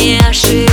не ошибаюсь